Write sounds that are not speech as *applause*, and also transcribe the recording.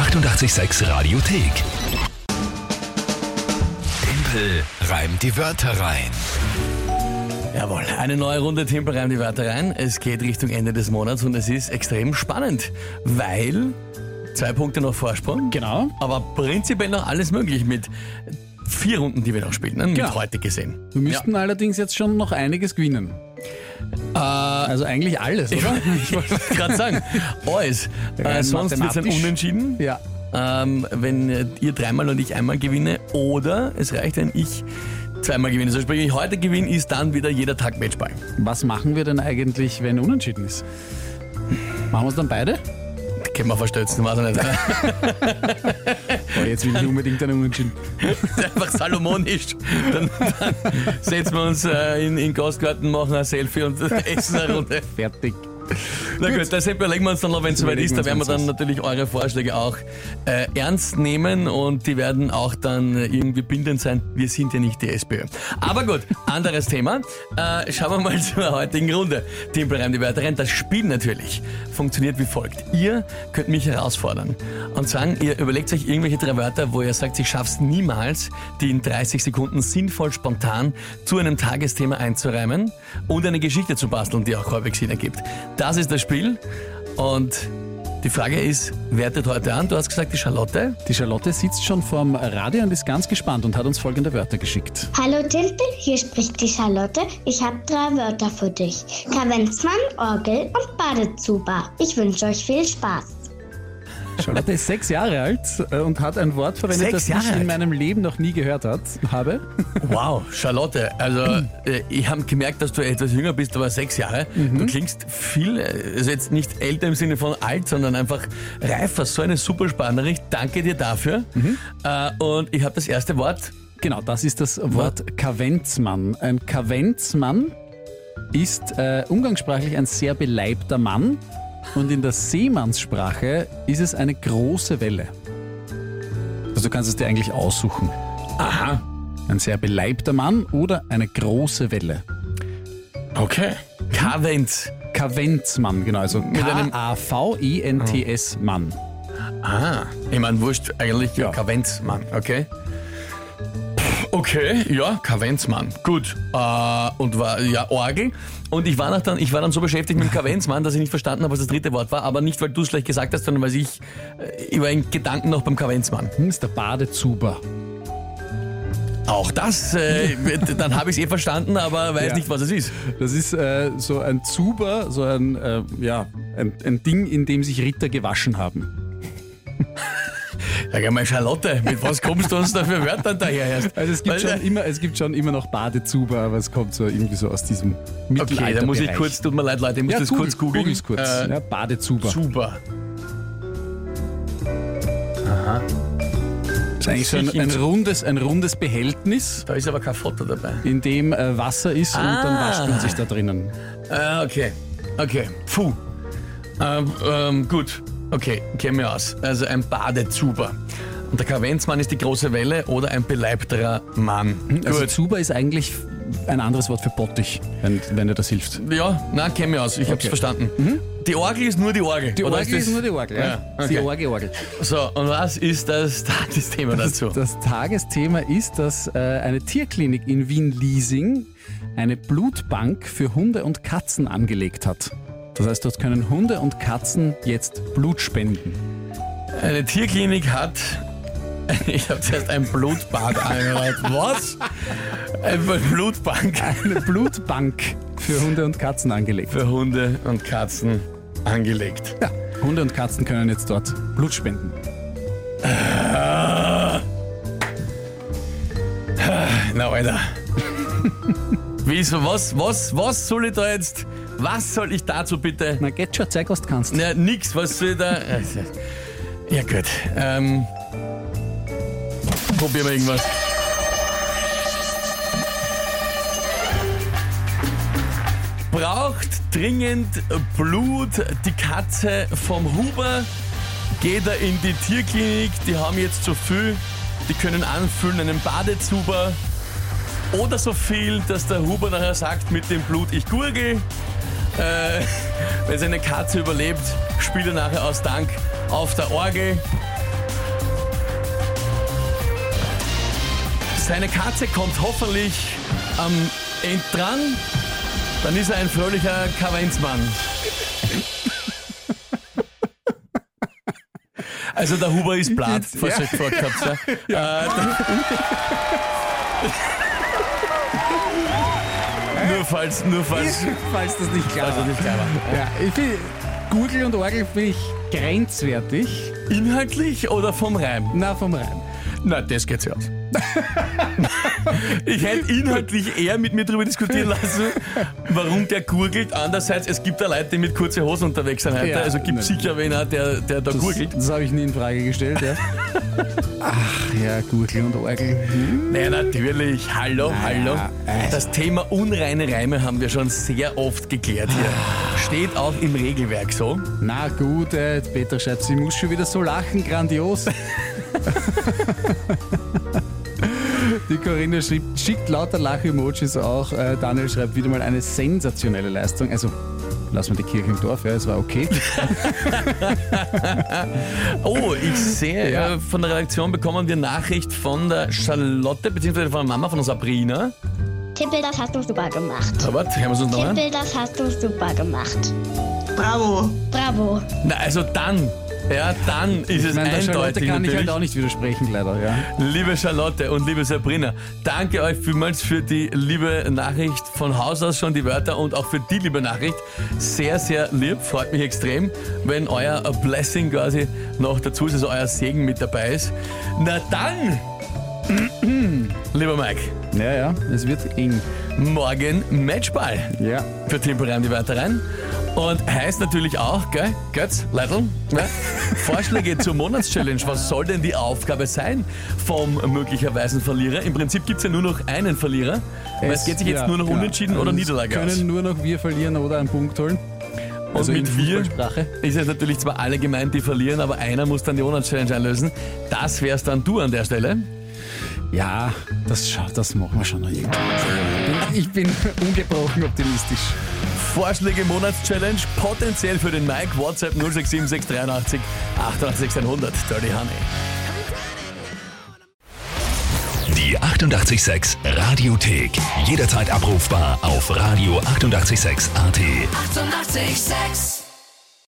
886 Radiothek. Tempel reimt die Wörter rein. Jawohl, eine neue Runde Tempel reimt die Wörter rein. Es geht Richtung Ende des Monats und es ist extrem spannend, weil zwei Punkte noch Vorsprung. Genau. Aber prinzipiell noch alles möglich mit vier Runden, die wir noch spielen, ne? mit Genau. heute gesehen. Wir müssten allerdings jetzt schon noch einiges gewinnen. Äh, Also eigentlich alles, oder? *laughs* ich wollte gerade sagen, alles. Äh, sonst wird es ein. Unentschieden. Ja. ähm, wenn ihr dreimal und ich einmal gewinne. Oder es reicht, wenn ich zweimal gewinne. Also sprich, wenn ich heute gewinne, ist dann wieder jeder Tag Matchball. Was machen wir denn eigentlich, wenn unentschieden ist? Machen wir es dann beide? Können wir verstürzen, weiß ich nicht. Oh, *laughs* jetzt will ich unbedingt einen Unentschieden. *laughs* Einfach salomonisch. Dann, dann setzen wir uns äh, in, in Gastgarten, machen ein Selfie und *laughs* essen eine Runde. Fertig. Na gut, das überlegen wir uns dann noch, wenn es soweit ist. Da werden wir dann natürlich eure Vorschläge auch äh, ernst nehmen und die werden auch dann irgendwie bindend sein. Wir sind ja nicht die SPÖ. Aber gut, anderes *laughs* Thema. Äh, schauen wir mal *laughs* zur heutigen Runde. Tempelreim die Wörter rein. Das Spiel natürlich funktioniert wie folgt. Ihr könnt mich herausfordern und sagen, ihr überlegt euch irgendwelche drei Wörter, wo ihr sagt, ich schaff's niemals, die in 30 Sekunden sinnvoll spontan zu einem Tagesthema einzureimen und eine Geschichte zu basteln, die auch häufig Sinn ergibt. Das ist das Spiel und die Frage ist, wer tritt heute an? Du hast gesagt, die Charlotte. Die Charlotte sitzt schon vorm Radio und ist ganz gespannt und hat uns folgende Wörter geschickt. Hallo Timpel, hier spricht die Charlotte. Ich habe drei Wörter für dich. Kavenzmann, Orgel und Badezuber. Ich wünsche euch viel Spaß. Charlotte ist sechs Jahre alt äh, und hat ein Wort verwendet, Sechs das Jahre ich in alt? meinem Leben noch nie gehört hat, habe. Wow, Charlotte. Also äh, ich habe gemerkt, dass du etwas jünger bist, aber sechs Jahre. Du klingst viel, äh, also jetzt nicht älter im Sinne von alt, sondern einfach reifer. So eine super Sprachnachricht. Danke dir dafür. Äh, und ich habe das erste Wort. Genau, das ist das Wort Kavenzmann. Ein Kavenzmann ist äh, umgangssprachlich ein sehr beleibter Mann und in der Seemannssprache ist es eine große Welle. Also du kannst es dir eigentlich aussuchen. Aha. Ein sehr beleibter Mann oder eine große Welle. Okay. Kavenz. Kavenzmann, genau, also einem- K-A-V-E-N-T-S Mann. Ah, ich meine, wurscht, eigentlich. Ja. Kavenzmann, okay? Okay, ja, Kavenzmann, gut. Äh, und war, ja, Orgel. Und ich war, dann, ich war dann so beschäftigt mit dem Kavenzmann, dass ich nicht verstanden habe, was das dritte Wort war. Aber nicht, weil du es schlecht gesagt hast, sondern weil ich, äh, war in Gedanken noch beim Kavenzmann. Hm, ist der Badezuber. Auch das, äh, dann habe ich es eh verstanden, aber weiß Ja. nicht, was es ist. Das ist äh, so ein Zuber, so ein, äh, ja, ein, ein Ding, in dem sich Ritter gewaschen haben. Sag mal, Charlotte, mit was kommst du uns da für Wörter daher erst? Also es gibt, Weil, schon immer, es gibt schon immer noch Badezuber, aber es kommt so irgendwie so aus diesem Mittelalter. Okay, da muss ich kurz, tut mir leid, Leute, ich muss ja, das Google, kurz googeln. Google's kurz. Äh, ja, Badezuber. Super. ist eigentlich so ein, ein, rundes, ein rundes Behältnis, Da ist aber kein Foto dabei. in dem äh, Wasser ist und dann Ah. wascht man sich da drinnen. Ah, okay. Okay. Puh. Ähm, ähm, gut. Okay, kennen wir aus. Also ein Badezuber. Und der Kavenzmann ist die große Welle oder ein beleibterer Mann. Also Gut. Zuber ist eigentlich ein anderes Wort für Bottich, wenn, wenn dir das hilft. Ja, na, kennen wir aus. Ich hab's Okay. verstanden. Die Orgel ist nur die Orgel. Die oder Orgel das- ist nur die Orgel, ja. Ja, ist Die okay. Orgel-Orgel. So, und was ist das *laughs* Tagesthema dazu? Das Tagesthema ist, dass äh, eine Tierklinik in Wien-Liesing eine Blutbank für Hunde und Katzen angelegt hat. Das heißt, dort können Hunde und Katzen jetzt Blut spenden. Eine Tierklinik hat. *laughs* Ich habe zuerst ein Blutbad angehört. Was? Eine Blutbank Eine Blutbank für Hunde und Katzen angelegt. für Hunde und Katzen angelegt. Ja, Hunde und Katzen können jetzt dort Blut spenden. Na, Alter. Wieso, was, was, was soll ich da jetzt, was soll ich dazu bitte? Na, geht schon, zeig, was du kannst. Na, nix, was soll ich da? Ja, gut. Ähm, probieren wir irgendwas. Braucht dringend Blut die Katze vom Huber? Geht er in die Tierklinik? Die haben jetzt so viel, die können anfüllen einen Badezuber. Oder so viel, dass der Huber nachher sagt mit dem Blut, ich gurgel. Äh, *laughs* wenn seine Katze überlebt, spielt er nachher aus Dank auf der Orgel. Seine Katze kommt hoffentlich am End dran. Dann ist er ein fröhlicher Kavenzmann. *laughs* Also der Huber ist platt, falls ihr euch gefragt habt. Ja. *laughs* ja. Äh, nur falls, nur falls, *laughs* Falls das nicht klar war. nicht klar war. Ja, ich finde, Gurgel und Orgel finde ich grenzwertig. Inhaltlich oder vom Reim? Na, vom Reim. Na, das geht sich aus. ich hätte inhaltlich eher mit mir darüber diskutieren lassen, warum der gurgelt. Andererseits, es gibt ja Leute, die mit kurzen Hosen unterwegs sind heute. Ja, also gibt natürlich. sicher wen, auch, der, der da Das, gurgelt. das habe ich nie in Frage gestellt, ja. Ach ja, Gurgel und Orgel. Hm. Nein, natürlich. Hallo, hallo. äh. Das Thema unreine Reime haben wir schon sehr oft geklärt hier. Steht auch im Regelwerk so. Na gut, äh, Peter schreibt, sie muss schon wieder so lachen, grandios. Die Corinna schrieb, schickt lauter Lach-Emojis auch. Äh, Daniel schreibt wieder mal eine sensationelle Leistung. Also lassen wir die Kirche im Dorf, ja, es war okay. *laughs* Oh, ich sehe, Ja. äh, von der Redaktion bekommen wir Nachricht von der Charlotte, beziehungsweise von der Mama, von der Sabrina. Tippel, das hast du super gemacht. Aber hören wir es uns noch an. Tippel, das hast du super gemacht. Bravo. Bravo. Na, also dann, ja, dann ist es Ich meine, der Charlotte eindeutig kann ich natürlich. halt auch nicht widersprechen, leider. Ja. Liebe Charlotte und liebe Sabrina, danke euch vielmals für die liebe Nachricht von Haus aus schon, die Wörter und auch für die liebe Nachricht. Sehr, sehr lieb, freut mich extrem, wenn euer Blessing quasi noch dazu ist, also euer Segen mit dabei ist. Na dann, lieber Mike, ja, ja, es wird eng. morgen Matchball Ja. für Temporären die Wörter rein. Und heißt natürlich auch, gell, Götz, Leitl, ja, *laughs* Vorschläge zur Monatschallenge. Was soll denn die Aufgabe sein vom möglicherweise Verlierer? Im Prinzip gibt es ja nur noch einen Verlierer, weil es geht sich jetzt ja, nur noch genau. unentschieden oder Es Niederlage können aus. nur noch wir verlieren oder einen Punkt holen. Und Also mit wir ist es natürlich zwar alle gemeint, die verlieren, aber einer muss dann die Monatschallenge einlösen. Das wärst dann du an der Stelle. Ja, das, das machen wir schon noch irgendwie. Ich bin *laughs* ungebrochen optimistisch. Vorschläge Monatschallenge, potenziell für den Mike, WhatsApp 067683 88 100. Dirty Honey. Die 886 Radiothek. Jederzeit abrufbar auf radio886.at. 886! 886